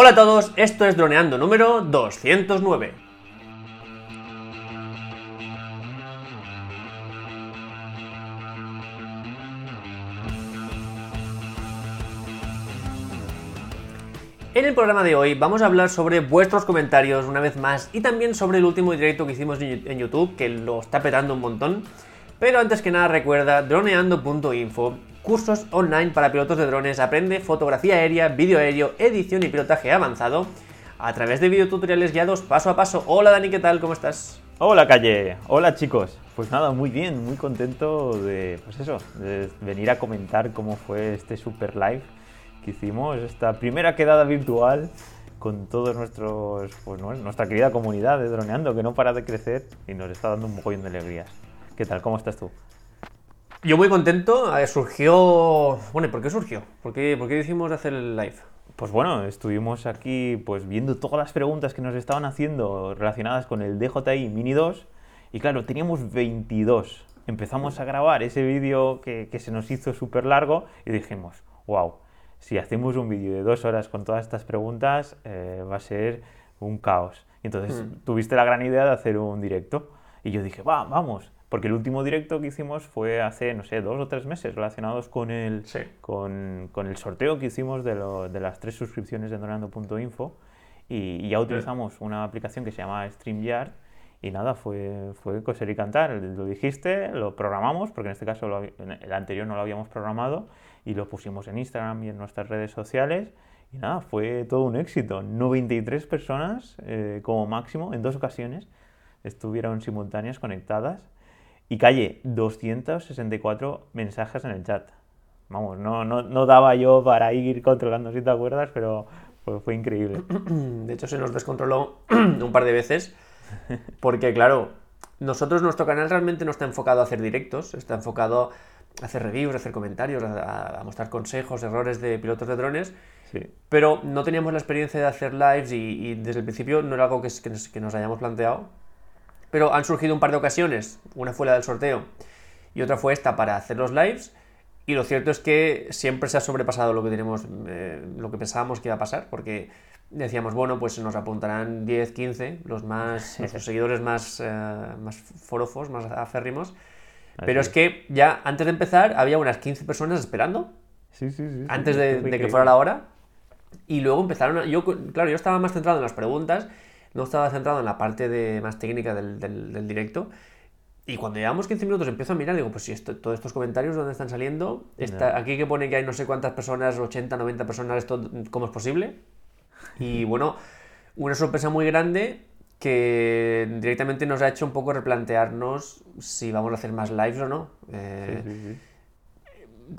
Hola a todos, esto es Droneando número 209. En el programa de hoy vamos a hablar sobre vuestros comentarios una vez más y también sobre el último directo que hicimos en YouTube, que lo está petando un montón. Pero antes que nada recuerda droneando.info, cursos online para pilotos de drones, aprende fotografía aérea, vídeo aéreo, edición y pilotaje avanzado a través de videotutoriales guiados paso a paso. Hola Dani, ¿qué tal? ¿Cómo estás? Hola Calle, hola chicos. Pues nada, muy bien, muy contento de, pues eso, venir a comentar cómo fue este super live que hicimos, esta primera quedada virtual con todos nuestros, pues nuestra querida comunidad de Droneando que no para de crecer y nos está dando un mogollón de alegrías. ¿Qué tal? ¿Cómo estás tú? Yo muy contento. Surgió. Bueno, ¿y por qué surgió? ¿Por qué, ¿Por qué decidimos hacer el live? Pues bueno, estuvimos aquí pues viendo todas las preguntas que nos estaban haciendo relacionadas con el DJI Mini 2 y claro, teníamos 22. Empezamos a grabar ese vídeo que, se nos hizo súper largo y dijimos, wow, si hacemos un vídeo de dos horas con todas estas preguntas eh, va a ser un caos. Y entonces hmm. tuviste la gran idea de hacer un directo y yo dije, va, vamos. Porque el último directo que hicimos fue hace, no sé, dos o tres meses relacionados con el, con, con, el sorteo que hicimos de, lo, de, las tres suscripciones de Donando.info y, y, ya utilizamos una aplicación que se llama StreamYard y nada, fue, fue coser y cantar. Lo dijiste, lo programamos, porque en este caso el anterior no lo habíamos programado y lo pusimos en Instagram y en nuestras redes sociales. Y nada, fue todo un éxito. 93 personas eh, como máximo en dos ocasiones estuvieron simultáneas conectadas y calle, 264 mensajes en el chat. Vamos, no, no, no daba yo para ir controlando si te acuerdas, pero fue, fue increíble. De hecho, se nos descontroló un par de veces, porque claro, nosotros, nuestro canal realmente no está enfocado a hacer directos, está enfocado a hacer reviews, a hacer comentarios, a, mostrar consejos, errores de pilotos de drones, sí. pero no teníamos la experiencia de hacer lives y, desde el principio no era algo que, que nos hayamos planteado pero han surgido un par de ocasiones. Una fue la del sorteo y otra fue esta para hacer los lives. Y lo cierto es que siempre se ha sobrepasado lo que tenemos, eh, lo que pensábamos que iba a pasar, porque decíamos, bueno, pues nos apuntarán 10, 15, los más, nuestros seguidores más, eh, más forofos, más aférrimos. Pero es que ya antes de empezar había unas 15 personas esperando. Sí, sí, sí. Antes de, de que fuera la hora. Y luego empezaron. A, yo, claro, yo estaba más centrado en las preguntas no estaba centrado en la parte de, más técnica del, del, directo. Y cuando llevamos 15 minutos empiezo a mirar, digo, pues si esto, todos estos comentarios, ¿dónde están saliendo? Está, Aquí que pone que hay no sé cuántas personas, 80, 90 personas, esto, ¿cómo es posible? Y bueno, una sorpresa muy grande que directamente nos ha hecho un poco replantearnos si vamos a hacer más lives o no. Eh,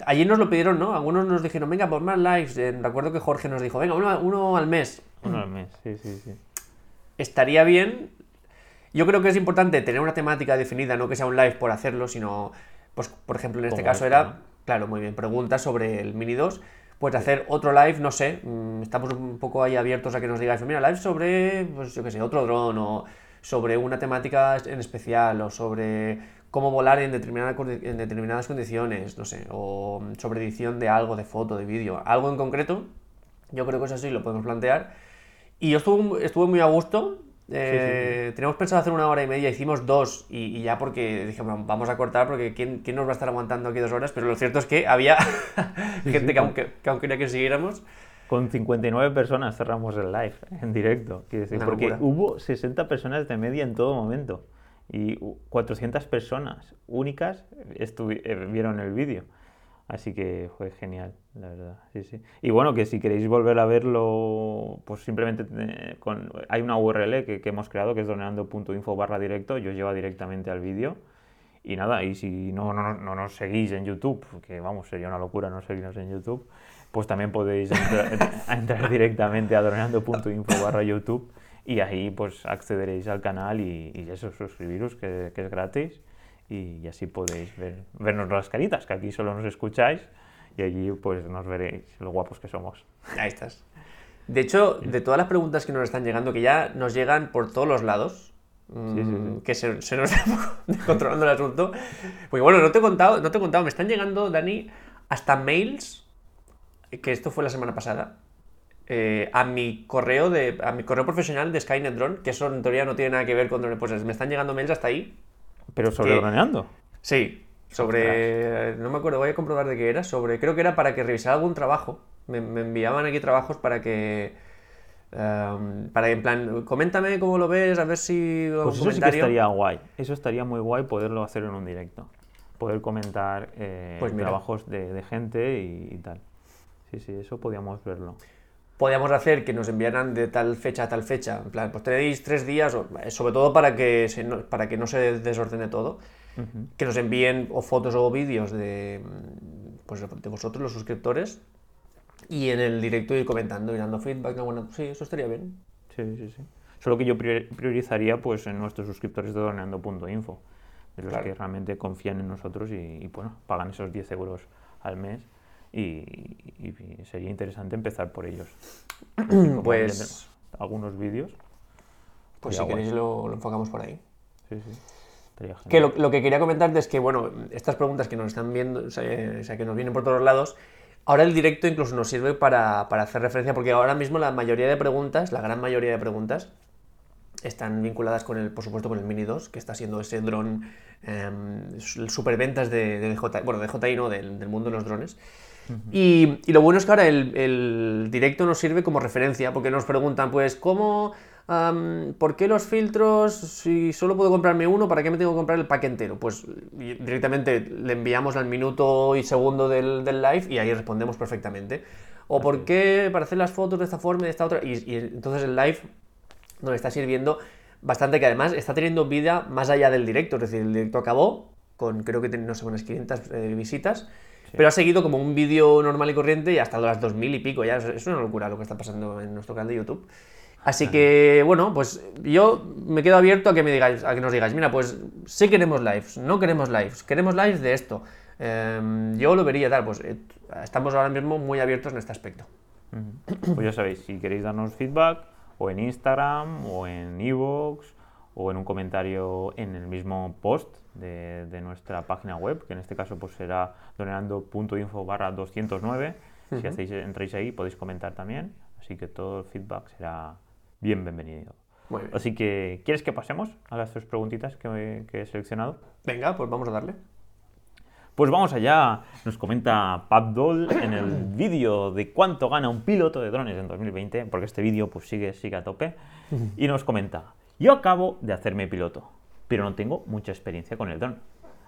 Allí nos lo pidieron, ¿no? Algunos nos dijeron, venga, por más lives. Eh, recuerdo que Jorge nos dijo, venga, uno, uno al mes. Uno al mes, sí, sí, sí estaría bien. Yo creo que es importante tener una temática definida, no que sea un live por hacerlo, sino, pues, por ejemplo, en este caso era, claro, muy bien, preguntas sobre el Mini 2. Pues hacer otro live, no sé, mm, estamos un poco ahí abiertos a que nos digáis, mira, live sobre, pues yo qué sé, otro dron, o sobre una temática en especial, o sobre cómo volar en, en determinadas condiciones, no sé, o sobre edición de algo, de foto, de vídeo, algo en concreto. Yo creo que eso sí lo podemos plantear y yo estuve, estuve muy a gusto. Eh, teníamos pensado hacer una hora y media, hicimos dos y, ya porque dije, vamos a cortar porque ¿quién, ¿quién, nos va a estar aguantando aquí dos horas? Pero lo cierto es que había gente que, aunque, que aún quería que siguiéramos. Con 59 personas cerramos el live en directo, decir, porque hubo 60 personas de media en todo momento y 400 personas únicas eh, vieron el vídeo. Así que fue genial, la verdad. Sí, sí. Y bueno, que si queréis volver a verlo, pues simplemente eh, hay una URL que, que, hemos creado que es doneando.info barra directo, yo os lleva directamente al vídeo. Y nada, y si no, no, no, nos seguís en YouTube, que vamos, sería una locura no seguirnos en YouTube, pues también podéis entrar, directamente a doneando.info barra YouTube y ahí pues accederéis al canal y, y eso, suscribiros, que es gratis y, así podéis ver, vernos las caritas, que aquí solo nos escucháis y allí pues nos veréis lo guapos que somos. Ahí estás. De hecho, de todas las preguntas que nos están llegando, que ya nos llegan por todos los lados, mm, que se, nos está controlando el asunto. Porque bueno, no te he contado, no te he contado, me están llegando, Dani, hasta mails, que esto fue la semana pasada, eh, a mi correo de a mi correo profesional de Skynet Drone, que eso en teoría no tiene nada que ver con drones. Pues me están llegando mails hasta ahí. Pero sobre que- droneando. Sí, sobre. No me acuerdo, voy a comprobar de qué era. Sobre. Creo que era para que revisara algún trabajo. Me, me enviaban aquí trabajos para que. em, para en plan, coméntame cómo lo ves, a ver si. Pues eso sí que estaría guay. Eso estaría muy guay poderlo hacer en un directo. Poder comentar eh, Pues trabajos de, de gente y, y tal. Sí, sí, eso podíamos verlo. Podíamos hacer que nos enviaran de tal fecha a tal fecha. En plan, pues tenéis tres días, o- sobre todo para que, se no, para que no se desordene todo, Ujú. que nos envíen o fotos o vídeos de, pues, de vosotros, los suscriptores, y en el directo ir comentando y dando feedback. no, Bueno, sí, eso estaría bien. Sí, sí, sí. Solo que yo prior- priorizaría pues en nuestros suscriptores de droneando.info, de los Claro. que realmente confían en nosotros y, y, bueno, pagan esos 10 euros al mes y, sería interesante empezar por ellos. Pues- algunos vídeos. Pues si queréis lo, lo enfocamos por ahí. Sí, sí. Que lo, lo que quería comentarte es que, bueno, estas preguntas que nos están viendo, o sea, eh, o sea, que nos vienen por todos lados, ahora el directo incluso nos sirve para, para hacer referencia, porque ahora mismo la mayoría de preguntas, la gran mayoría de preguntas, están vinculadas con el, por supuesto, con el Mini 2, que está siendo ese dron, eh, superventas de, de DJI, bueno, de DJI no, del, del mundo de los drones. Y, y lo bueno es que ahora el, el directo nos sirve como referencia, porque nos preguntan, pues, ¿cómo, por qué los filtros, si solo puedo comprarme uno, ¿para qué me tengo que comprar el pack entero? Pues directamente le enviamos al minuto y segundo del, del live y ahí respondemos perfectamente. O por qué para hacer las fotos de esta forma y de esta otra. Y, y entonces el live nos está sirviendo bastante, que además está teniendo vida más allá del directo. Es decir, el directo acabó con creo que no sé, unas 500 eh, visitas. Pero ha seguido como un vídeo normal y corriente y ha estado a las 2000 y pico. Ya es, una locura lo que está pasando en nuestro canal de YouTube. Así que, bueno, pues yo me quedo abierto a que me digáis, a que nos digáis, mira, pues sí queremos lives, no queremos lives, queremos lives de esto. Em, yo lo vería tal, pues eh, estamos ahora mismo muy abiertos en este aspecto. Pues ya sabéis, si queréis darnos feedback, o en Instagram, o en Evox, o en un comentario en el mismo post de, de nuestra página web, que en este caso pues será donando.info barra 209. Si hacéis, entráis ahí podéis comentar también, así que todo el feedback será bien bienvenido. Muy bien. Así que, ¿quieres que pasemos a las tres preguntitas que, que he seleccionado? Venga, pues vamos a darle. Pues vamos allá, nos comenta Pat Doll en el vídeo de cuánto gana un piloto de drones en 2020, porque este vídeo pues sigue, sigue a tope, y nos comenta, yo acabo de hacerme piloto, pero no tengo mucha experiencia con el dron,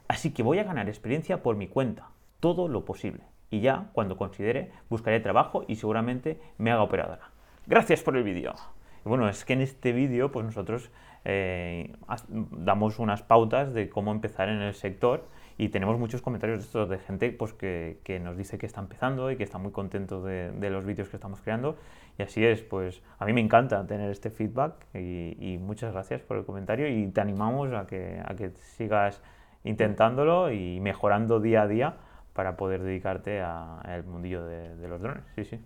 así que voy a ganar experiencia por mi cuenta, todo lo posible, y ya cuando considere buscaré trabajo y seguramente me haga operadora. Gracias por el vídeo. Bueno, es que en este vídeo pues nosotros eh, damos unas pautas de cómo empezar en el sector y tenemos muchos comentarios de estos de gente pues, que, que nos dice que está empezando y que está muy contento de, de los vídeos que estamos creando. Y así es, pues a mí me encanta tener este feedback y, y muchas gracias por el comentario y te animamos a que, a que sigas intentándolo y mejorando día a día para poder dedicarte al mundillo de, de los drones. Sí, sí.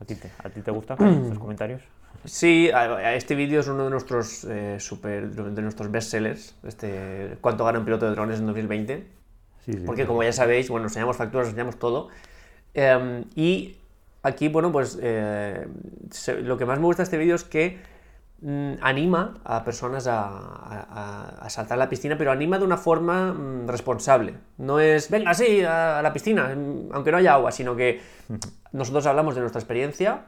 ¿A ti te, a ti te gustan estos comentarios? Sí, a- a- este vídeo es uno de nuestros eh, super, de nuestros bestsellers, este, cuánto gana un piloto de drones en 2020. Sí, sí. Porque como ya sabéis, bueno, enseñamos facturas, enseñamos todo. Em, y aquí, bueno, pues eh, se- lo que más me gusta de este vídeo es que mm, anima a personas a, a- a- a saltar a la piscina, pero anima de una forma mm, responsable. No es, venga, sí, a, a la piscina, mm, aunque no haya agua, sino que nosotros hablamos de nuestra experiencia,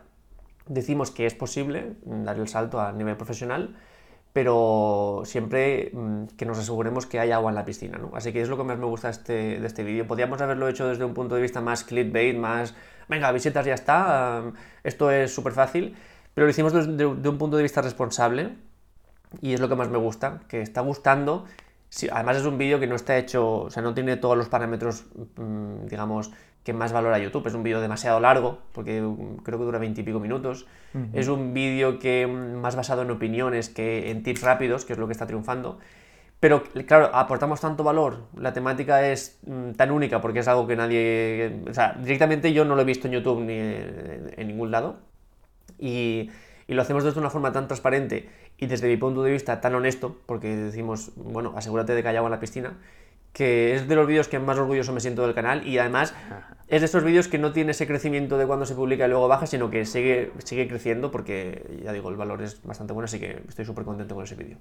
decimos que es posible dar el salto a nivel profesional, pero siempre que nos aseguremos que hay agua en la piscina, ¿no? Así que es lo que más me gusta este, de este vídeo. Podríamos haberlo hecho desde un punto de vista más clickbait, más, venga, visitas ya está, esto es súper fácil, pero lo hicimos desde de un punto de vista responsable y es lo que más me gusta, que está gustando. Sí, además es un vídeo que no está hecho, o sea, no tiene todos los parámetros, mm, digamos, que más valora YouTube. Es un vídeo demasiado largo, porque mm, creo que dura veintipico minutos. Es un vídeo que mm, más basado en opiniones que en tips rápidos, que es lo que está triunfando. Pero claro, aportamos tanto valor, la temática es mm, tan única porque es algo que nadie, o sea, directamente yo no lo he visto en YouTube ni en, en ningún lado y, y lo hacemos desde una forma tan transparente y desde mi punto de vista tan honesto, porque decimos, bueno, asegúrate de que hay agua en la piscina, que es de los vídeos que más orgulloso me siento del canal y además es de esos vídeos que no tiene ese crecimiento de cuando se publica y luego baja, sino que sigue, sigue creciendo porque, ya digo, el valor es bastante bueno, así que estoy súper contento con ese vídeo.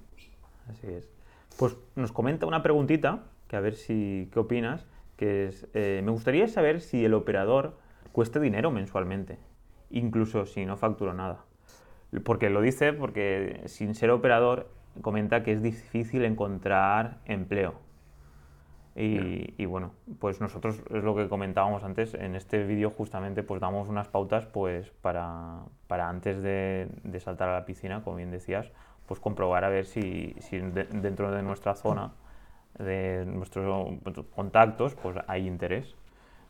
Así es. Pues nos comenta una preguntita, que a ver si qué opinas, que es, eh, me gustaría saber si el operador cuesta dinero mensualmente, incluso si no facturo nada. Porque lo dice porque sin ser operador comenta que es difícil encontrar empleo. Y, bueno, pues nosotros es lo que comentábamos antes, en este vídeo justamente pues damos unas pautas pues para, para antes de, de, saltar a la piscina, como bien decías, pues comprobar a ver si, si dentro de nuestra zona, de nuestros contactos, pues hay interés.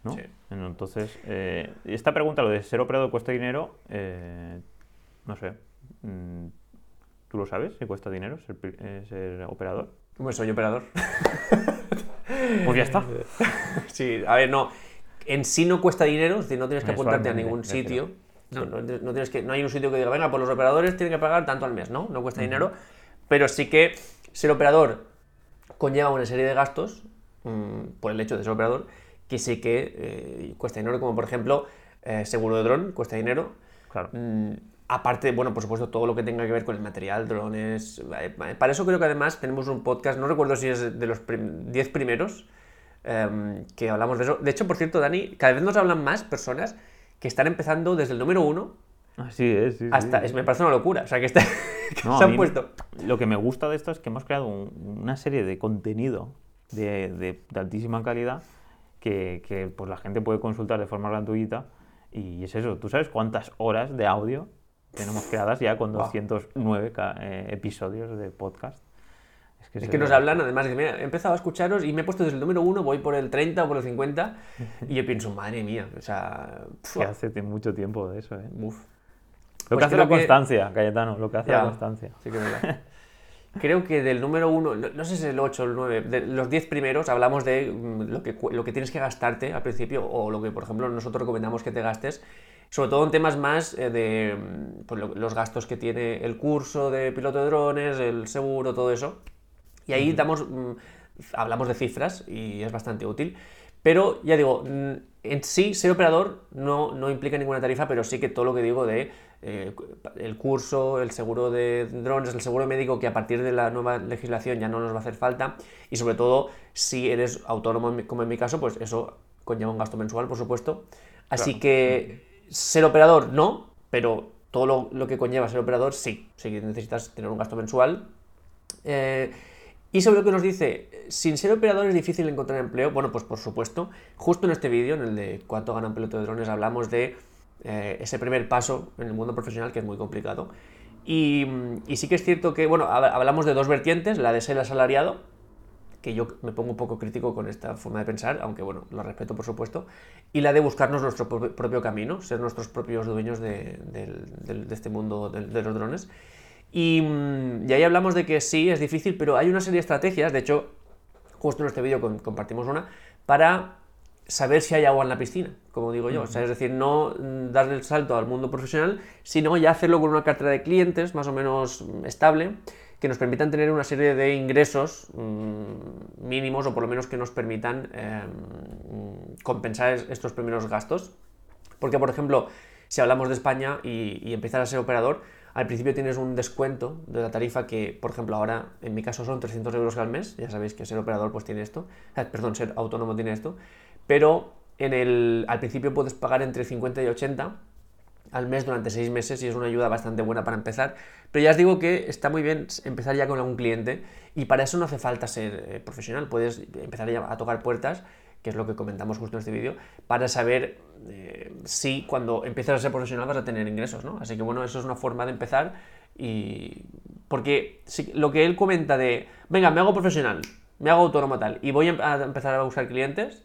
¿no? Sí. Entonces, eh, esta pregunta, lo de ser operador cuesta dinero, eh, no sé, mm, ¿tú lo sabes si cuesta dinero ser, eh, ser operador? Pues soy operador. Pues ya está. sí, a ver, no. En sí no cuesta dinero, es decir, no tienes que apuntarte a ningún sitio. No, no, tienes que, no hay un sitio que diga, venga, pues los operadores tienen que pagar tanto al mes, ¿no? No cuesta dinero. Pero sí que ser operador conlleva una serie de gastos, mm, por el hecho de ser operador, que sí que eh, cuesta dinero, como por ejemplo, eh, seguro de dron, cuesta dinero. Claro. Mm, Aparte, bueno, por supuesto, todo lo que tenga que ver con el material, drones. Para eso creo que además tenemos un podcast, no recuerdo si es de los 10 primeros, em, que hablamos de eso. De hecho, por cierto, Dani, cada vez nos hablan más personas que están empezando desde el número uno. Así es, sí, hasta, Es, me parece una locura. O sea, que, está, se han puesto. Lo que me gusta de esto es que hemos creado una serie de contenido de, de, altísima calidad que, que pues, la gente puede consultar de forma gratuita. Y es eso, ¿tú sabes cuántas horas de audio tenemos creadas ya con 209 eh, episodios de podcast. Es que, nos hablan, además, de mira, he empezado a escucharos y me he puesto desde el número 1, voy por el 30 o por el 50, y yo pienso, madre mía, o sea... Que hace mucho tiempo de eso, ¿eh? Uf. Lo pues que hace la constancia, Cayetano, lo que hace la constancia. Sí que Creo que del número 1, no sé si es el 8 o el 9, de los 10 primeros hablamos de mm, lo que, lo que tienes que gastarte al principio, o lo que, por ejemplo, nosotros recomendamos que te gastes sobre todo en temas más eh, de pues, los gastos que tiene el curso de piloto de drones, el seguro, todo eso. Y ahí damos, mm, hablamos de cifras y es bastante útil. Pero ya digo, mm, en sí ser operador no, no, implica ninguna tarifa, pero sí que todo lo que digo de eh, el curso, el seguro de drones, el seguro médico, que a partir de la nueva legislación ya no nos va a hacer falta. Y sobre todo, si eres autónomo, como en mi caso, pues eso conlleva un gasto mensual, por supuesto. Así que ser operador no, pero todo lo, que conlleva ser operador sí. Sí necesitas tener un gasto mensual. Eh, y sobre lo que nos dice, sin ser operador es difícil encontrar empleo. Bueno, pues por supuesto, justo en este vídeo, en el de cuánto gana un de drones, hablamos de eh, ese primer paso en el mundo profesional que es muy complicado. Y, y, sí que es cierto que, bueno, hablamos de dos vertientes, la de ser asalariado, que yo me pongo un poco crítico con esta forma de pensar, aunque bueno, lo respeto por supuesto, y la de buscarnos nuestro propio camino, ser nuestros propios dueños de, este mundo de, los drones. Y, y, ahí hablamos de que sí, es difícil, pero hay una serie de estrategias, de hecho, justo en este vídeo compartimos una, para saber si hay agua en la piscina, como digo yo. O sea, es decir, no darle el salto al mundo profesional, sino ya hacerlo con una cartera de clientes más o menos estable que nos permitan tener una serie de ingresos mm, mínimos o por lo menos que nos permitan em, compensar estos primeros gastos. Porque, por ejemplo, si hablamos de España y, y empiezas a ser operador, al principio tienes un descuento de la tarifa que, por ejemplo, ahora en mi caso son 300 euros al mes. Ya sabéis que ser operador pues tiene esto. Perdón, ser autónomo tiene esto. Pero al principio puedes pagar entre 50 y 80 al mes durante seis meses y es una ayuda bastante buena para empezar. Pero ya os digo que está muy bien empezar ya con algún cliente y para eso no hace falta ser eh, profesional. Puedes empezar ya a tocar puertas, que es lo que comentamos justo en este vídeo, para saber eh, si cuando empiezas a ser profesional vas a tener ingresos, ¿no? Así que bueno, eso es una forma de empezar y... Porque lo que él comenta de, venga, me hago profesional, me hago autónomo tal y voy a empezar a buscar clientes,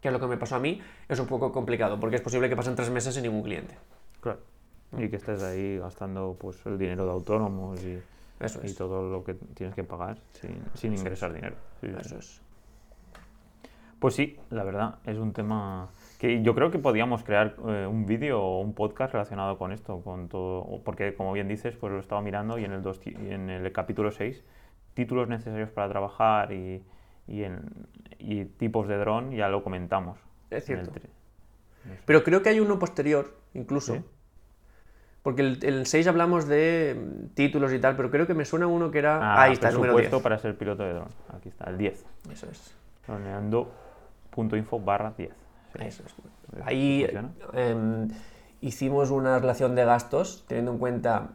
que es lo que me pasó a mí, es un poco complicado, porque es posible que pasen tres meses sin ningún cliente. Claro. Y que estés ahí gastando pues el dinero de autónomos y, y todo lo que tienes que pagar sin, ingresar dinero. Eso es. Pues sí, la verdad, es un tema que yo creo que podíamos crear eh, un vídeo o un podcast relacionado con esto, con todo, porque como bien dices, pues lo estaba mirando y en el, dos, en el capítulo 6, títulos necesarios para trabajar y, y, en, y tipos de dron ya lo comentamos. Es cierto. Pero creo que hay uno posterior, incluso. ¿Sí? Porque el, el 6 hablamos de títulos y tal, pero creo que me suena uno que era. Ah, ahí está, el número 10. presupuesto para ser piloto de dron. Aquí está, el 10. Eso es. Droneando.info barra 10. Sí. Eso es. Ahí em, hicimos una relación de gastos teniendo en cuenta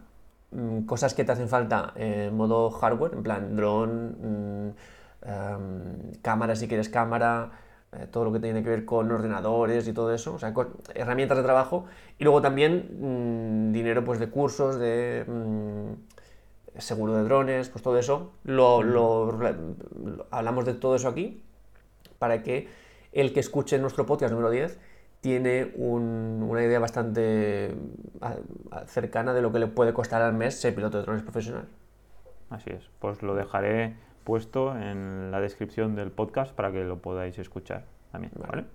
mm, cosas que te hacen falta en modo hardware, en plan dron, mm, em, cámara si quieres cámara, eh, todo lo que tiene que ver con ordenadores y todo eso, o sea, herramientas de trabajo, y luego también mm, dinero pues de cursos, de mm, seguro de drones, pues todo eso, lo, lo- lo- hablamos de todo eso aquí para que el que escuche nuestro podcast número 10 tiene un- una idea bastante cercana de lo que le puede costar al mes ser piloto de drones profesional. Así es. Pues lo dejaré puesto en la descripción del podcast para que lo podáis escuchar también. Vale. ¿vale?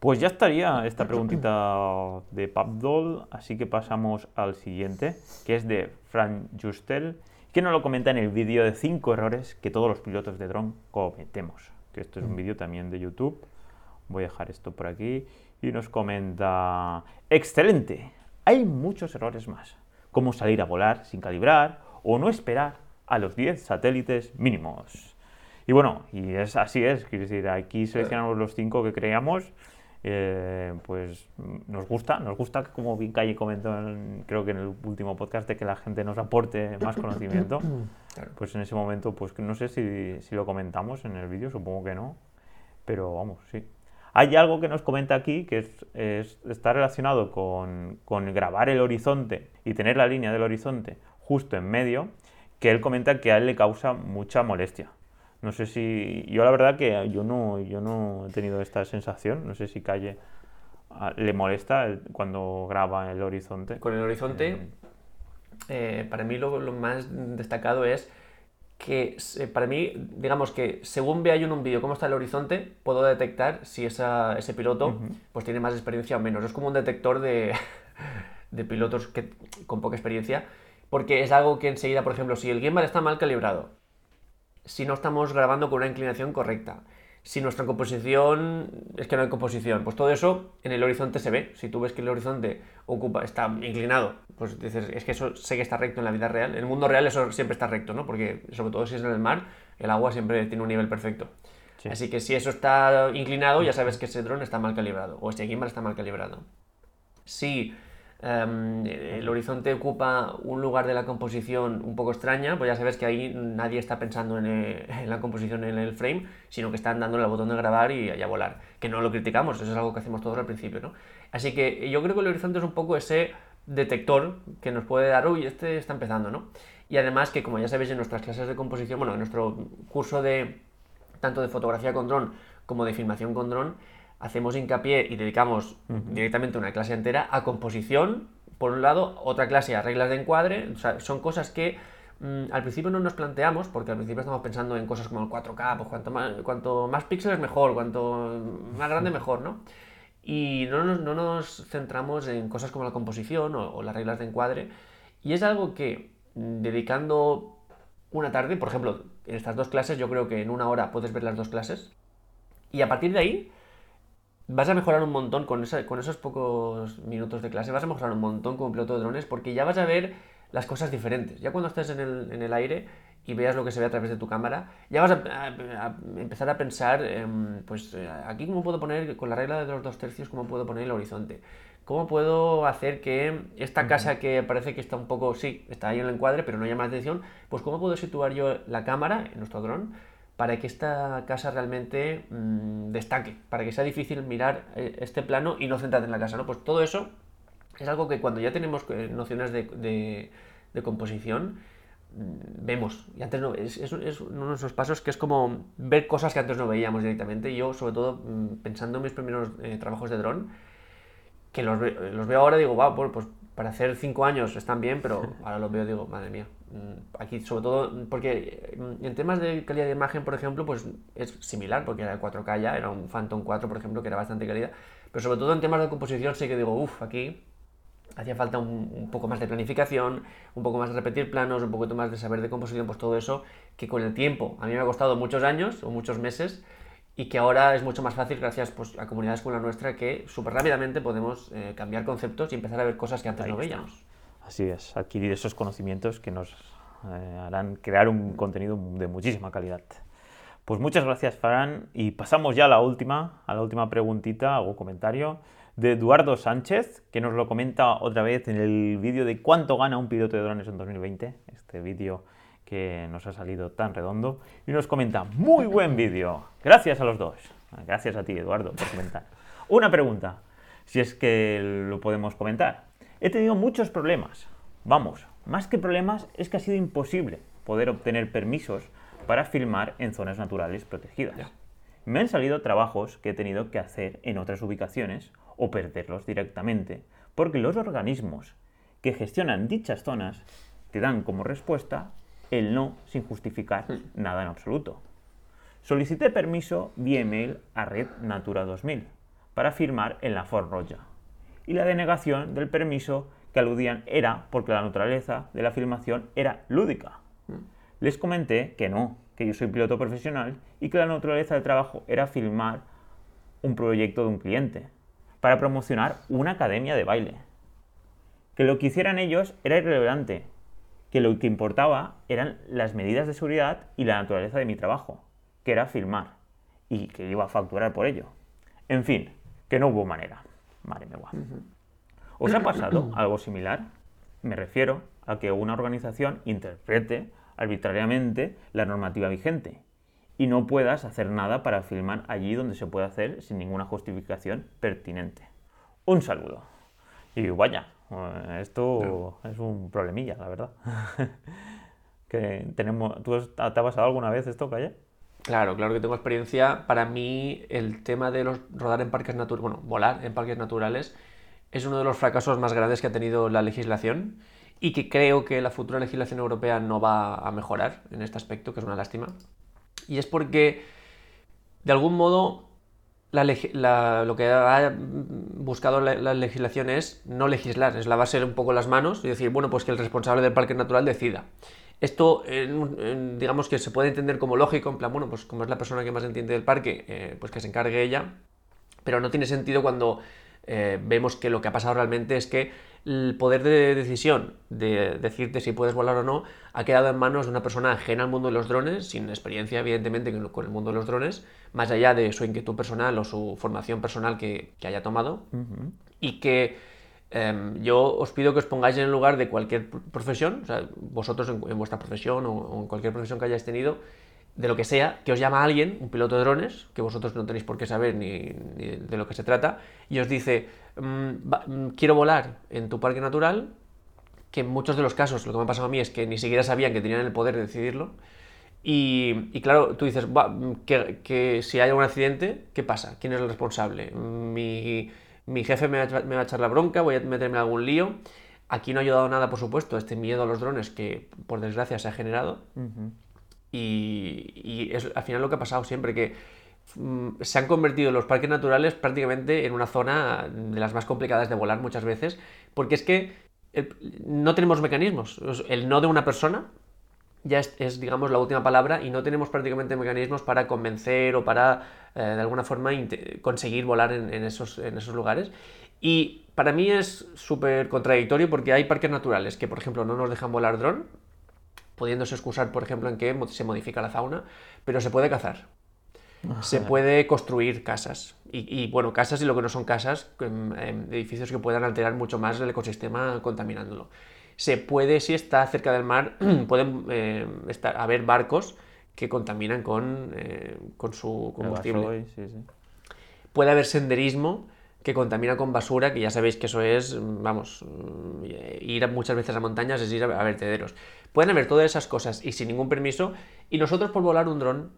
Pues ya estaría esta preguntita de Papdol, así que pasamos al siguiente, que es de Fran Justel, que nos lo comenta en el vídeo de 5 errores que todos los pilotos de dron cometemos. Que esto es un vídeo también de YouTube. Voy a dejar esto por aquí. Y nos comenta, excelente, hay muchos errores más, como salir a volar sin calibrar o no esperar a los 10 satélites mínimos. Y bueno, y es así es, quiero decir, aquí seleccionamos los 5 que creamos, eh, pues mm, nos gusta, nos gusta, que como bien Calle comentó, en- creo que en el último podcast, de que la gente nos aporte más conocimiento. Claro. Pues en ese momento, pues no sé si, si lo comentamos en el vídeo, supongo que no, pero vamos, sí. Hay algo que nos comenta aquí que es, es- está relacionado con, con grabar el horizonte y tener la línea del horizonte justo en medio, que él comenta que a él le causa mucha molestia. No sé si. Yo la verdad que yo no, yo no he tenido esta sensación. No sé si Calle ah, le molesta el- cuando graba el horizonte. Con el horizonte, eh, para mí lo, lo más destacado es que para mí, digamos que según vea yo en un vídeo cómo está el horizonte, puedo detectar si esa- ese piloto pues tiene más experiencia o menos. Es como un detector de, de pilotos que, con poca experiencia, porque es algo que enseguida, por ejemplo, si el gimbal está mal calibrado, si no estamos grabando con una inclinación correcta, si nuestra composición es que no hay composición, pues todo eso en el horizonte se ve. Si tú ves que el horizonte ocupa, está inclinado, pues dices, es que eso sé que está recto en la vida real. En el mundo real eso siempre está recto, ¿no? Porque sobre todo si es en el mar, el agua siempre tiene un nivel perfecto. Sí. Así que si eso está inclinado, ya sabes que ese dron está mal calibrado, o ese gimbal está mal calibrado. Si em, el horizonte ocupa un lugar de la composición un poco extraña, pues ya sabes que ahí nadie está pensando en, eh, la composición en el frame, sino que están dándole al botón de grabar y, y volar. Que no lo criticamos, eso es algo que hacemos todos al principio, ¿no? Así que yo creo que el horizonte es un poco ese detector que nos puede dar, uy, este está empezando, ¿no? Y además que, como ya sabéis, en nuestras clases de composición, bueno, en nuestro curso de tanto de fotografía con dron como de filmación con dron, hacemos hincapié y dedicamos directamente una clase entera a composición, por un lado, otra clase a reglas de encuadre, o sea, son cosas que mm, al principio no nos planteamos, porque al principio estamos pensando en cosas como el 4K, pues cuanto más, cuanto más píxeles mejor, cuanto más grande mejor, ¿no? Y no nos, no nos centramos en cosas como la composición o, o las reglas de encuadre, y es algo que mm, dedicando una tarde, por ejemplo, en estas dos clases, yo creo que en una hora puedes ver las dos clases, y a partir de ahí vas a mejorar un montón con, esa- con esos pocos minutos de clase, vas a mejorar un montón como piloto de drones porque ya vas a ver las cosas diferentes. Ya cuando estés en el, en el aire y veas lo que se ve a través de tu cámara, ya vas a, a- a empezar a pensar, em, pues eh, aquí cómo puedo poner, con la regla de los dos tercios, cómo puedo poner el horizonte. ¿Cómo puedo hacer que esta casa que parece que está un poco, sí, está ahí en el encuadre, pero no llama la atención, pues cómo puedo situar yo la cámara en nuestro dron para que esta casa realmente mm, destaque, para que sea difícil mirar eh, este plano y no centrarte en la casa, ¿no? Pues todo eso es algo que cuando ya tenemos eh, nociones de, de- de composición, mm, vemos. Y antes no, es, es- es uno de esos pasos que es como ver cosas que antes no veíamos directamente. Yo, sobre todo, mm, pensando en mis primeros eh, trabajos de dron, que los, ve- los veo ahora, digo, wow, pues, para hacer cinco años están bien, pero ahora los veo digo, madre mía. Mm, Aquí, sobre todo, mm, porque mm, en temas de calidad de imagen, por ejemplo, pues es similar, porque era 4K ya, era un Phantom 4, por ejemplo, que era bastante calidad. Pero sobre todo en temas de composición, sí que digo, uff, aquí hacía falta un, un, poco más de planificación, un poco más de repetir planos, un poquito más de saber de composición, pues todo eso que con el tiempo a mí me ha costado muchos años o muchos meses y que ahora es mucho más fácil gracias pues, a comunidades como la nuestra que súper rápidamente podemos eh, cambiar conceptos y empezar a ver cosas que antes no veíamos. Así es, adquirir esos conocimientos que nos eh, harán crear un contenido de muchísima calidad. Pues muchas gracias, Farán. Y pasamos ya a la última, a la última preguntita o comentario de Eduardo Sánchez, que nos lo comenta otra vez en el vídeo de cuánto gana un piloto de drones en 2020. Este vídeo que nos ha salido tan redondo. Y nos comenta, muy buen vídeo. Gracias a los dos. Gracias a ti, Eduardo, por comentar. Una pregunta, si es que lo podemos comentar. He tenido muchos problemas. Vamos, más que problemas, es que ha sido imposible poder obtener permisos para filmar en zonas naturales protegidas. Me han salido trabajos que he tenido que hacer en otras ubicaciones o perderlos directamente, porque los organismos que gestionan dichas zonas te dan como respuesta el no sin justificar hmm. nada en absoluto. Solicité permiso vía email a Red Natura 2000 para firmar en la Fort Roja y la denegación del permiso que aludían era porque la naturaleza de la filmación era lúdica. Hmm. Les comenté que no, que yo soy piloto profesional y que la naturaleza del trabajo era filmar un proyecto de un cliente para promocionar una academia de baile. Que lo que hicieran ellos era irrelevante, que lo que importaba eran las medidas de seguridad y la naturaleza de mi trabajo, que era filmar, y que iba a facturar por ello. En fin, que no hubo manera. Madre mía. ¿Os ha pasado algo similar? Me refiero a que una organización interprete arbitrariamente la normativa vigente y no puedas hacer nada para filmar allí donde se puede hacer sin ninguna justificación pertinente. Un saludo. Y vaya, eh, esto es un problemilla, la verdad. que tenemos, ¿Tú te ha pasado alguna vez esto, Calle? Claro, claro que tengo experiencia. Para mí, el tema de los, rodar en parques naturales, bueno, volar en parques naturales, es uno de los fracasos más grandes que ha tenido la legislación y que creo que la futura legislación europea no va a mejorar en este aspecto, que es una lástima. Y es porque, de algún modo, lo que ha buscado la, legislación es no legislar, es lavarse un poco las manos y decir, bueno, pues que el responsable del parque natural decida. Esto, digamos que se puede entender como lógico, en plan, bueno, pues como es la persona que más entiende del parque, eh, pues que se encargue ella, pero no tiene sentido cuando eh, vemos que lo que ha pasado realmente es que el poder de decisión de decirte si puedes volar o no ha quedado en manos de una persona ajena al mundo de los drones, sin experiencia evidentemente con el mundo de los drones, más allá de su inquietud personal o su formación personal que, haya tomado, y que em, yo os pido que os pongáis en el lugar de cualquier profesión, o sea, vosotros en, vuestra profesión o, en cualquier profesión que hayáis tenido, de lo que sea, que os llama alguien, un piloto de drones, que vosotros no tenéis por qué saber ni, de lo que se trata, y os dice, mm, mm, quiero volar en tu parque natural, que en muchos de los casos lo que me ha pasado a mí es que ni siquiera sabían que tenían el poder de decidirlo, y, claro, tú dices, que, que, si hay algún accidente, ¿qué pasa? ¿Quién es el responsable? Mi, mi jefe me va, a echar la bronca, voy a meterme en algún lío. Aquí no ha ayudado nada, por supuesto, este miedo a los drones que, por desgracia, se ha generado. Y, es al final lo que ha pasado siempre, que mm, se han convertido los parques naturales prácticamente en una zona de las más complicadas de volar muchas veces, porque es que eh, no tenemos mecanismos. El no de una persona ya es, digamos, la última palabra y no tenemos prácticamente mecanismos para convencer o para, eh, de alguna forma, conseguir volar en, esos, en esos lugares. Y para mí es súper contradictorio porque hay parques naturales que, por ejemplo, no nos dejan volar dron, pudiéndose excusar, por ejemplo, en que se modifica la fauna, pero se puede cazar. Se puede construir casas. Y, bueno, casas y lo que no son casas, em, em, edificios que puedan alterar mucho más el ecosistema contaminándolo. Se puede, si está cerca del mar, pueden eh, estar, haber barcos que contaminan con, eh, con su combustible. Puede haber senderismo que contamina con basura, que ya sabéis que eso es, vamos, ir muchas veces a montañas es ir a, vertederos. Pueden haber todas esas cosas y sin ningún permiso, y nosotros por volar un dron,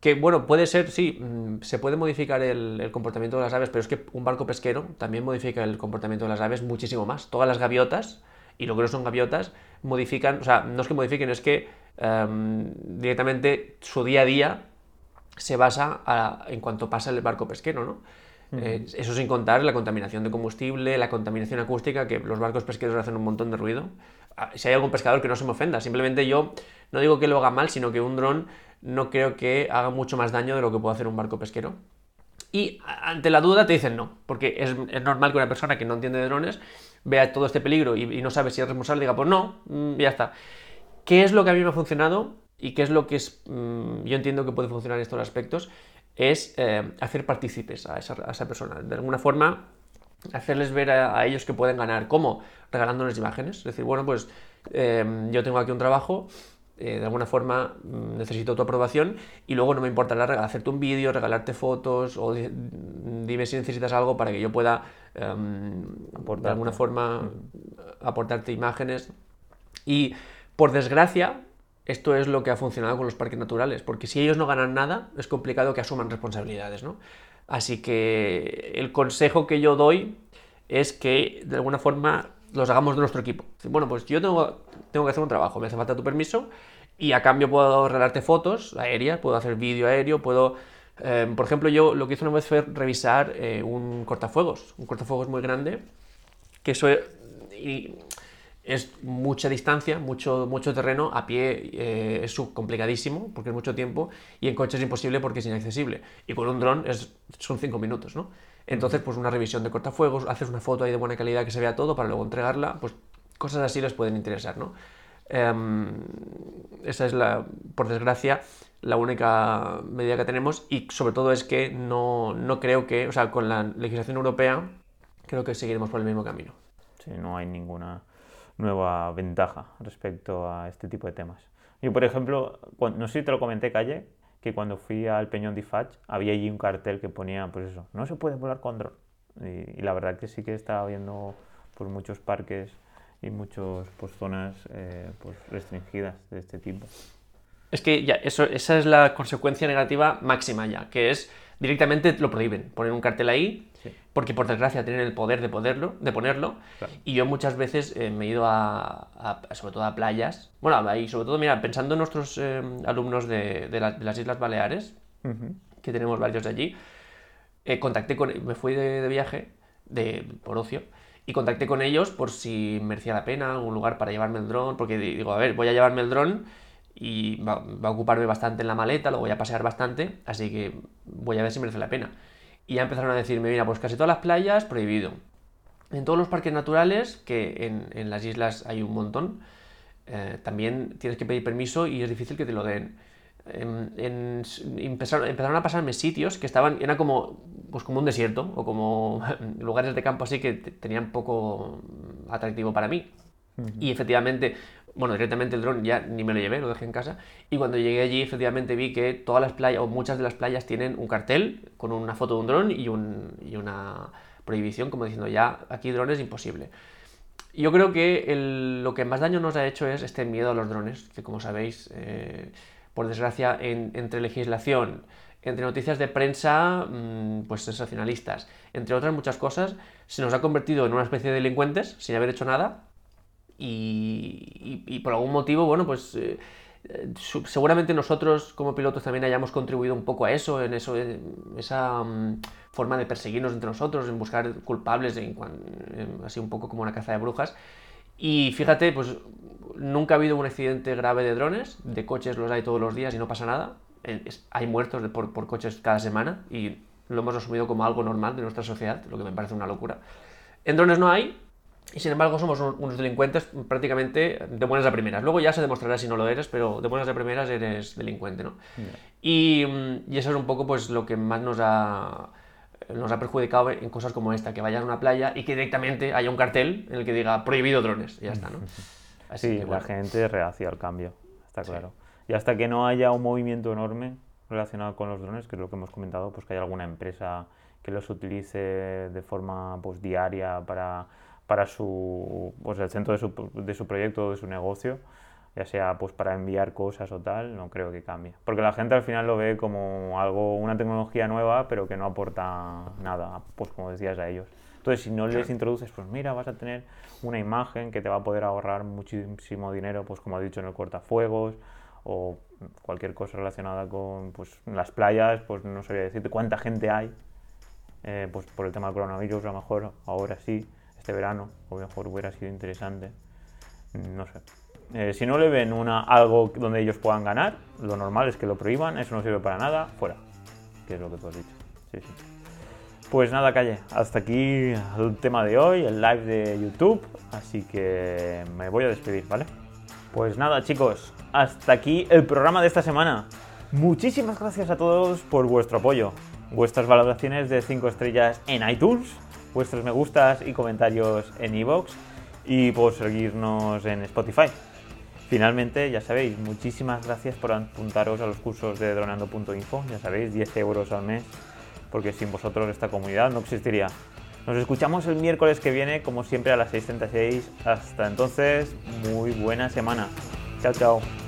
que bueno, puede ser, sí, mm, se puede modificar el, comportamiento de las aves, pero es que un barco pesquero también modifica el comportamiento de las aves muchísimo más. Todas las gaviotas, y lo que no son gaviotas, modifican, o sea, no es que modifiquen, es que em, directamente su día a día se basa en cuanto pasa el barco pesquero, ¿no? Eh, eso sin contar la contaminación de combustible, la contaminación acústica, que los barcos pesqueros hacen un montón de ruido. Ah, si hay algún pescador que no se me ofenda, simplemente yo no digo que lo haga mal, sino que un dron no creo que haga mucho más daño de lo que puede hacer un barco pesquero. Y ante la duda te dicen no, porque es, normal que una persona que no entiende de drones vea todo este peligro y, no sabe si es responsable, diga, pues no, mm, ya está. ¿Qué es lo que a mí me ha funcionado y qué es lo que es, mm, yo entiendo que puede funcionar en estos aspectos? Es eh, hacer partícipes a esa, persona. De alguna forma, hacerles ver a, ellos que pueden ganar. ¿Cómo? Regalándoles imágenes. Es decir, bueno, pues eh, yo tengo aquí un trabajo eh, de alguna forma mm, necesito tu aprobación y luego no me importará hacerte un vídeo, regalarte fotos o dime si necesitas algo para que yo pueda em, de alguna forma mm. aportarte imágenes. Y por desgracia, esto es lo que ha funcionado con los parques naturales, porque si ellos no ganan nada, es complicado que asuman responsabilidades, ¿no? Así que el consejo que yo doy es que de alguna forma los hagamos de nuestro equipo. Bueno, pues yo tengo, tengo que hacer un trabajo, me hace falta tu permiso y a cambio puedo regalarte fotos aéreas, puedo hacer vídeo aéreo, puedo... Eh, por ejemplo, yo lo que hice una vez fue revisar eh, un cortafuegos, un cortafuegos muy grande, que eso es, mucha distancia, mucho, mucho terreno, a pie eh, es complicadísimo porque es mucho tiempo y en coche es imposible porque es inaccesible. Y con un dron es, son 5 minutos, ¿no? Entonces, pues una revisión de cortafuegos, haces una foto ahí de buena calidad que se vea todo para luego entregarla, pues cosas así les pueden interesar, ¿no? Em, esa es la, por desgracia, la única medida que tenemos y sobre todo es que no, no creo que, o sea, con la legislación europea, creo que seguiremos por el mismo camino. Sí, no hay ninguna nueva ventaja respecto a este tipo de temas. Yo, por ejemplo, no sé si te lo comenté, Calle, que cuando fui al Peñón de Fach había allí un cartel que ponía, pues eso, no se puede volar con dron. Y, la verdad que sí que estaba viendo pues, muchos parques y muchas pues, zonas eh, pues, restringidas de este tipo. Es que ya, eso, esa es la consecuencia negativa máxima ya, que es directamente lo prohíben, poner un cartel ahí, porque por desgracia tienen el poder de, poderlo, de ponerlo, y yo muchas veces eh, me he ido a, sobre todo a playas, bueno, ahí sobre todo, mira, pensando en nuestros eh, alumnos de, las Islas Baleares, que tenemos varios de allí, eh, contacté con, me fui de, viaje, de, por ocio, y contacté con ellos por si merecía la pena algún lugar para llevarme el dron, porque digo, a ver, voy a llevarme el dron y va, a ocuparme bastante en la maleta, lo voy a pasear bastante, así que voy a ver si merece la pena. Y ya empezaron a decirme, mira, pues casi todas las playas prohibido. En todos los parques naturales, que en, las islas hay un montón, eh, también tienes que pedir permiso y es difícil que te lo den. En, empezaron, a pasarme sitios que estaban, era como, pues como un desierto o como lugares de campo así que tenían poco atractivo para mí. Y efectivamente, bueno, directamente el dron ya ni me lo llevé, lo dejé en casa. Y cuando llegué allí, efectivamente vi que todas las playas, o muchas de las playas, tienen un cartel con una foto de un dron y, un, y una prohibición, como diciendo ya aquí drones imposible. Yo creo que lo que más daño nos ha hecho es este miedo a los drones, que como sabéis, eh, por desgracia, entre legislación, entre noticias de prensa, mm, pues sensacionalistas, entre otras muchas cosas, se nos ha convertido en una especie de delincuentes sin haber hecho nada y, por algún motivo, bueno, pues eh, seguramente nosotros como pilotos también hayamos contribuido un poco a eso, en eso, esa mm, forma de perseguirnos entre nosotros, en buscar culpables, en, así un poco como una caza de brujas. Y fíjate, pues nunca ha habido un accidente grave de drones, de coches los hay todos los días y no pasa nada. hay muertos por, por, coches cada semana y lo hemos asumido como algo normal de nuestra sociedad, lo que me parece una locura. En drones no hay, y sin embargo somos unos delincuentes prácticamente de buenas a primeras. Luego ya se demostrará si no lo eres, pero de buenas a primeras eres delincuente, ¿no? Y, y, eso es un poco pues lo que más nos ha, nos ha perjudicado en cosas como esta, que vayas a una playa y que directamente haya un cartel en el que diga prohibido drones, y ya está, ¿no? Así sí, la gente reacia al cambio, está claro. Y hasta que no haya un movimiento enorme relacionado con los drones, que es lo que hemos comentado, pues que haya alguna empresa que los utilice de forma pues, diaria para para su, pues el centro de su, de su proyecto o de su negocio, ya sea pues para enviar cosas o tal, no creo que cambie. Porque la gente al final lo ve como algo, una tecnología nueva, pero que no aporta nada, pues como decías a ellos. Entonces, si no les introduces, pues mira, vas a tener una imagen que te va a poder ahorrar muchísimo dinero, pues como he dicho en el cortafuegos, o cualquier cosa relacionada con pues, las playas, pues no sabría decirte cuánta gente hay eh, pues por el tema del coronavirus, a lo mejor ahora sí, este verano, lo mejor hubiera sido interesante. No sé. Eh, si no le ven una, algo donde ellos puedan ganar, lo normal es que lo prohíban, eso no sirve para nada, fuera. Que es lo que tú has dicho. Sí, sí. Pues nada, calle, hasta aquí el tema de hoy, el live de YouTube, así que me voy a despedir, ¿vale? Pues nada, chicos, hasta aquí el programa de esta semana. Muchísimas gracias a todos por vuestro apoyo, vuestras valoraciones de 5 estrellas en iTunes, vuestros me gustas y comentarios en iVoox y por seguirnos en Spotify. Finalmente, ya sabéis, muchísimas gracias por apuntaros a los cursos de dronando.info, ya sabéis, 10 euros al mes, porque sin vosotros esta comunidad no existiría. Nos escuchamos el miércoles que viene, como siempre, a las 6.36. Hasta entonces, muy buena semana. Chao, chao.